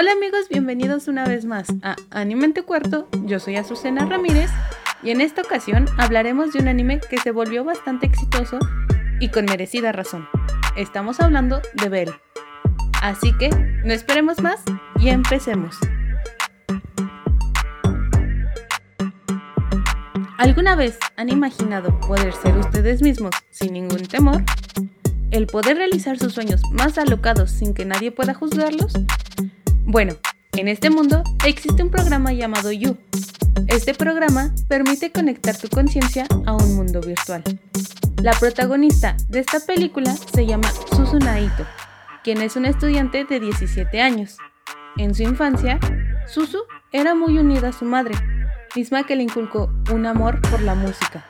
Hola amigos, bienvenidos una vez más a Anime Cuarto. Yo soy Azucena Ramírez y en esta ocasión hablaremos de un anime que se volvió bastante exitoso y con merecida razón. Estamos hablando de Bell. Así que no esperemos más y empecemos. ¿Alguna vez han imaginado poder ser ustedes mismos sin ningún temor? ¿El poder realizar sus sueños más alocados sin que nadie pueda juzgarlos? Bueno, en este mundo existe un programa llamado You. Este programa permite conectar tu conciencia a un mundo virtual. La protagonista de esta película se llama Susu Naito, quien es una estudiante de 17 años. En su infancia, Susu era muy unida a su madre, misma que le inculcó un amor por la música.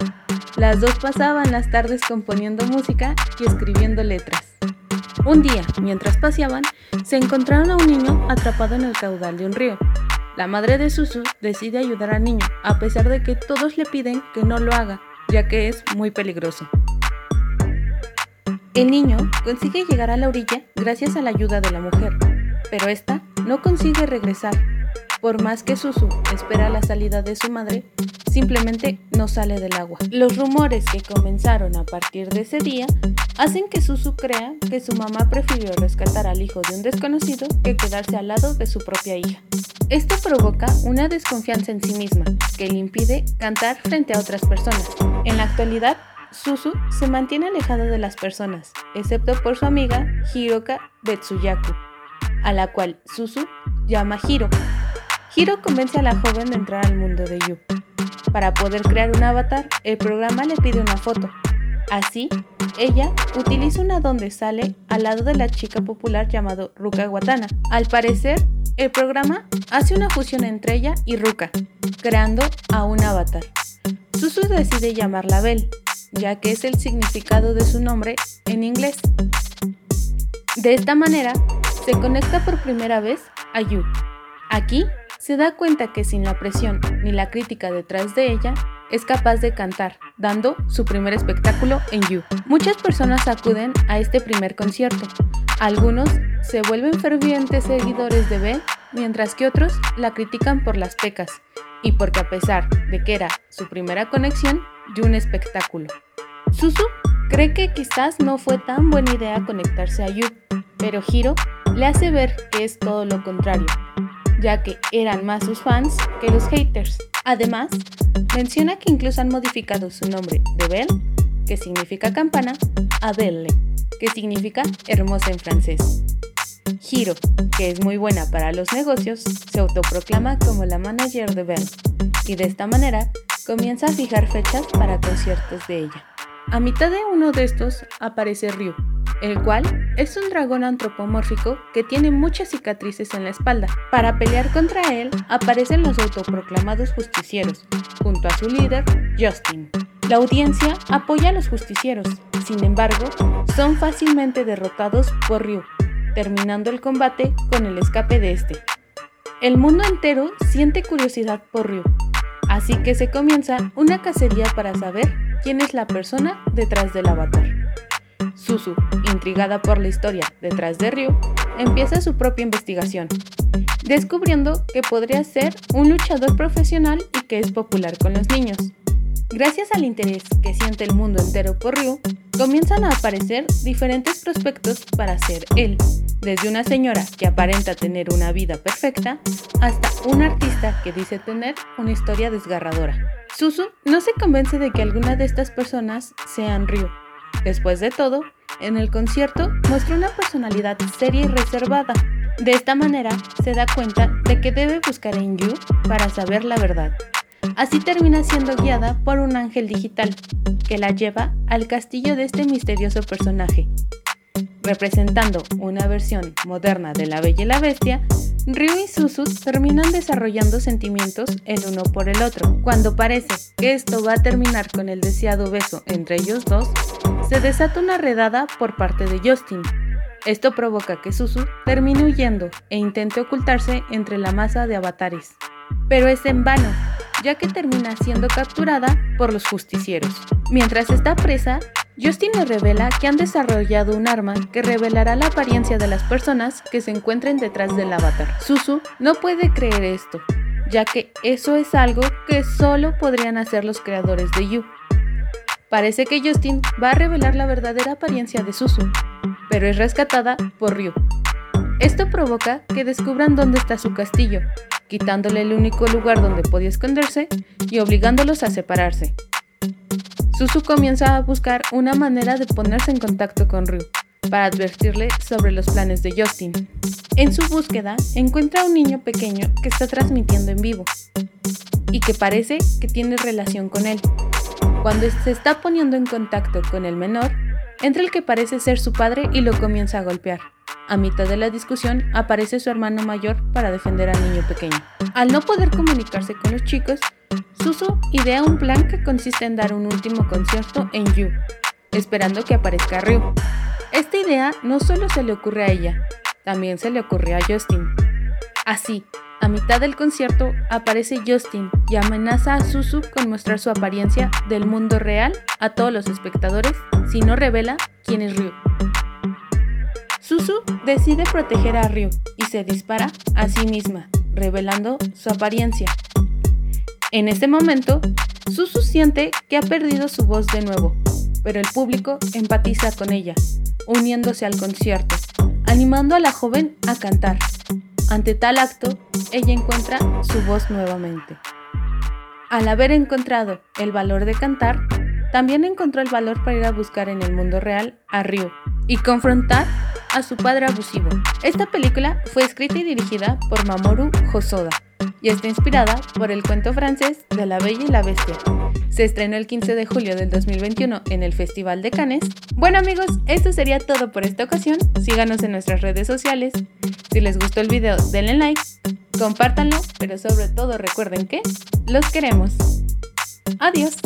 Las dos pasaban las tardes componiendo música y escribiendo letras. Un día, mientras paseaban, se encontraron a un niño atrapado en el caudal de un río. La madre de Susu decide ayudar al niño, a pesar de que todos le piden que no lo haga, ya que es muy peligroso. El niño consigue llegar a la orilla gracias a la ayuda de la mujer, pero esta no consigue regresar. Por más que Susu espera la salida de su madre, simplemente no sale del agua. Los rumores que comenzaron a partir de ese día hacen que Susu crea que su mamá prefirió rescatar al hijo de un desconocido que quedarse al lado de su propia hija. Esto provoca una desconfianza en sí misma, que le impide cantar frente a otras personas. En la actualidad, Susu se mantiene alejada de las personas, excepto por su amiga Hiroka Betsuyaku, a la cual Susu llama Hiro. Hiro convence a la joven de entrar al mundo de Yu. Para poder crear un avatar, el programa le pide una foto. Así, ella utiliza una donde sale al lado de la chica popular llamado Ruka Watana. Al parecer, el programa hace una fusión entre ella y Ruka, creando a un avatar. Susu decide llamarla Belle, ya que es el significado de su nombre en inglés. De esta manera, se conecta por primera vez a Yu. Aquí se da cuenta que sin la presión ni la crítica detrás de ella, es capaz de cantar, dando su primer espectáculo en You. Muchas personas acuden a este primer concierto. Algunos se vuelven fervientes seguidores de Ben, mientras que otros la critican por las pecas y porque a pesar de que era su primera conexión y un espectáculo. Susu cree que quizás no fue tan buena idea conectarse a You, pero Hiro le hace ver que es todo lo contrario, ya que eran más sus fans que los haters. Además, menciona que incluso han modificado su nombre de Belle, que significa campana, a Belle, que significa hermosa en francés. Hiro, que es muy buena para los negocios, se autoproclama como la manager de Belle y de esta manera comienza a fijar fechas para conciertos de ella. A mitad de uno de estos aparece Ryu, el cual es un dragón antropomórfico que tiene muchas cicatrices en la espalda. Para pelear contra él aparecen los autoproclamados justicieros, junto a su líder, Justin. La audiencia apoya a los justicieros, sin embargo, son fácilmente derrotados por Ryu, terminando el combate con el escape de este. El mundo entero siente curiosidad por Ryu, así que se comienza una cacería para saber quién es la persona detrás del avatar. Susu, intrigada por la historia detrás de Ryu, empieza su propia investigación, descubriendo que podría ser un luchador profesional y que es popular con los niños. Gracias al interés que siente el mundo entero por Ryu, comienzan a aparecer diferentes prospectos para ser él, desde una señora que aparenta tener una vida perfecta hasta un artista que dice tener una historia desgarradora. Susu no se convence de que alguna de estas personas sean Ryu, Después de todo, en el concierto muestra una personalidad seria y reservada. De esta manera se da cuenta de que debe buscar en Yu para saber la verdad. Así termina siendo guiada por un ángel digital que la lleva al castillo de este misterioso personaje. Representando una versión moderna de La Bella y la Bestia, Ryu y Susu terminan desarrollando sentimientos el uno por el otro. Cuando parece que esto va a terminar con el deseado beso entre ellos dos, se desata una redada por parte de Justin. Esto provoca que Susu termine huyendo e intente ocultarse entre la masa de avatares. Pero es en vano, ya que termina siendo capturada por los justicieros. Mientras está presa, Justin le revela que han desarrollado un arma que revelará la apariencia de las personas que se encuentren detrás del avatar. Susu no puede creer esto, ya que eso es algo que solo podrían hacer los creadores de You. Parece que Justin va a revelar la verdadera apariencia de Susu, pero es rescatada por Ryu. Esto provoca que descubran dónde está su castillo, quitándole el único lugar donde podía esconderse y obligándolos a separarse. Susu comienza a buscar una manera de ponerse en contacto con Ryu para advertirle sobre los planes de Justin. En su búsqueda, encuentra a un niño pequeño que está transmitiendo en vivo y que parece que tiene relación con él. Cuando se está poniendo en contacto con el menor, entra el que parece ser su padre y lo comienza a golpear. A mitad de la discusión aparece su hermano mayor para defender al niño pequeño. Al no poder comunicarse con los chicos, Susu idea un plan que consiste en dar un último concierto en Yu, esperando que aparezca Ryu. Esta idea no solo se le ocurre a ella, también se le ocurre a Justin. Así, mitad del concierto aparece Justin y amenaza a Susu con mostrar su apariencia del mundo real a todos los espectadores si no revela quién es Ryu. Susu decide proteger a Ryu y se dispara a sí misma, revelando su apariencia. En ese momento, Susu siente que ha perdido su voz de nuevo, pero el público empatiza con ella, uniéndose al concierto, animando a la joven a cantar. Ante tal acto, ella encuentra su voz nuevamente. Al haber encontrado el valor de cantar, también encontró el valor para ir a buscar en el mundo real a Ryu y confrontar a su padre abusivo. Esta película fue escrita y dirigida por Mamoru Hosoda y está inspirada por el cuento francés de La Bella y la Bestia. Se estrenó el 15 de julio del 2021 en el Festival de Cannes. Bueno amigos, esto sería todo por esta ocasión. Síganos en nuestras redes sociales. Si les gustó el video, denle like, compártanlo, pero sobre todo recuerden que los queremos. Adiós.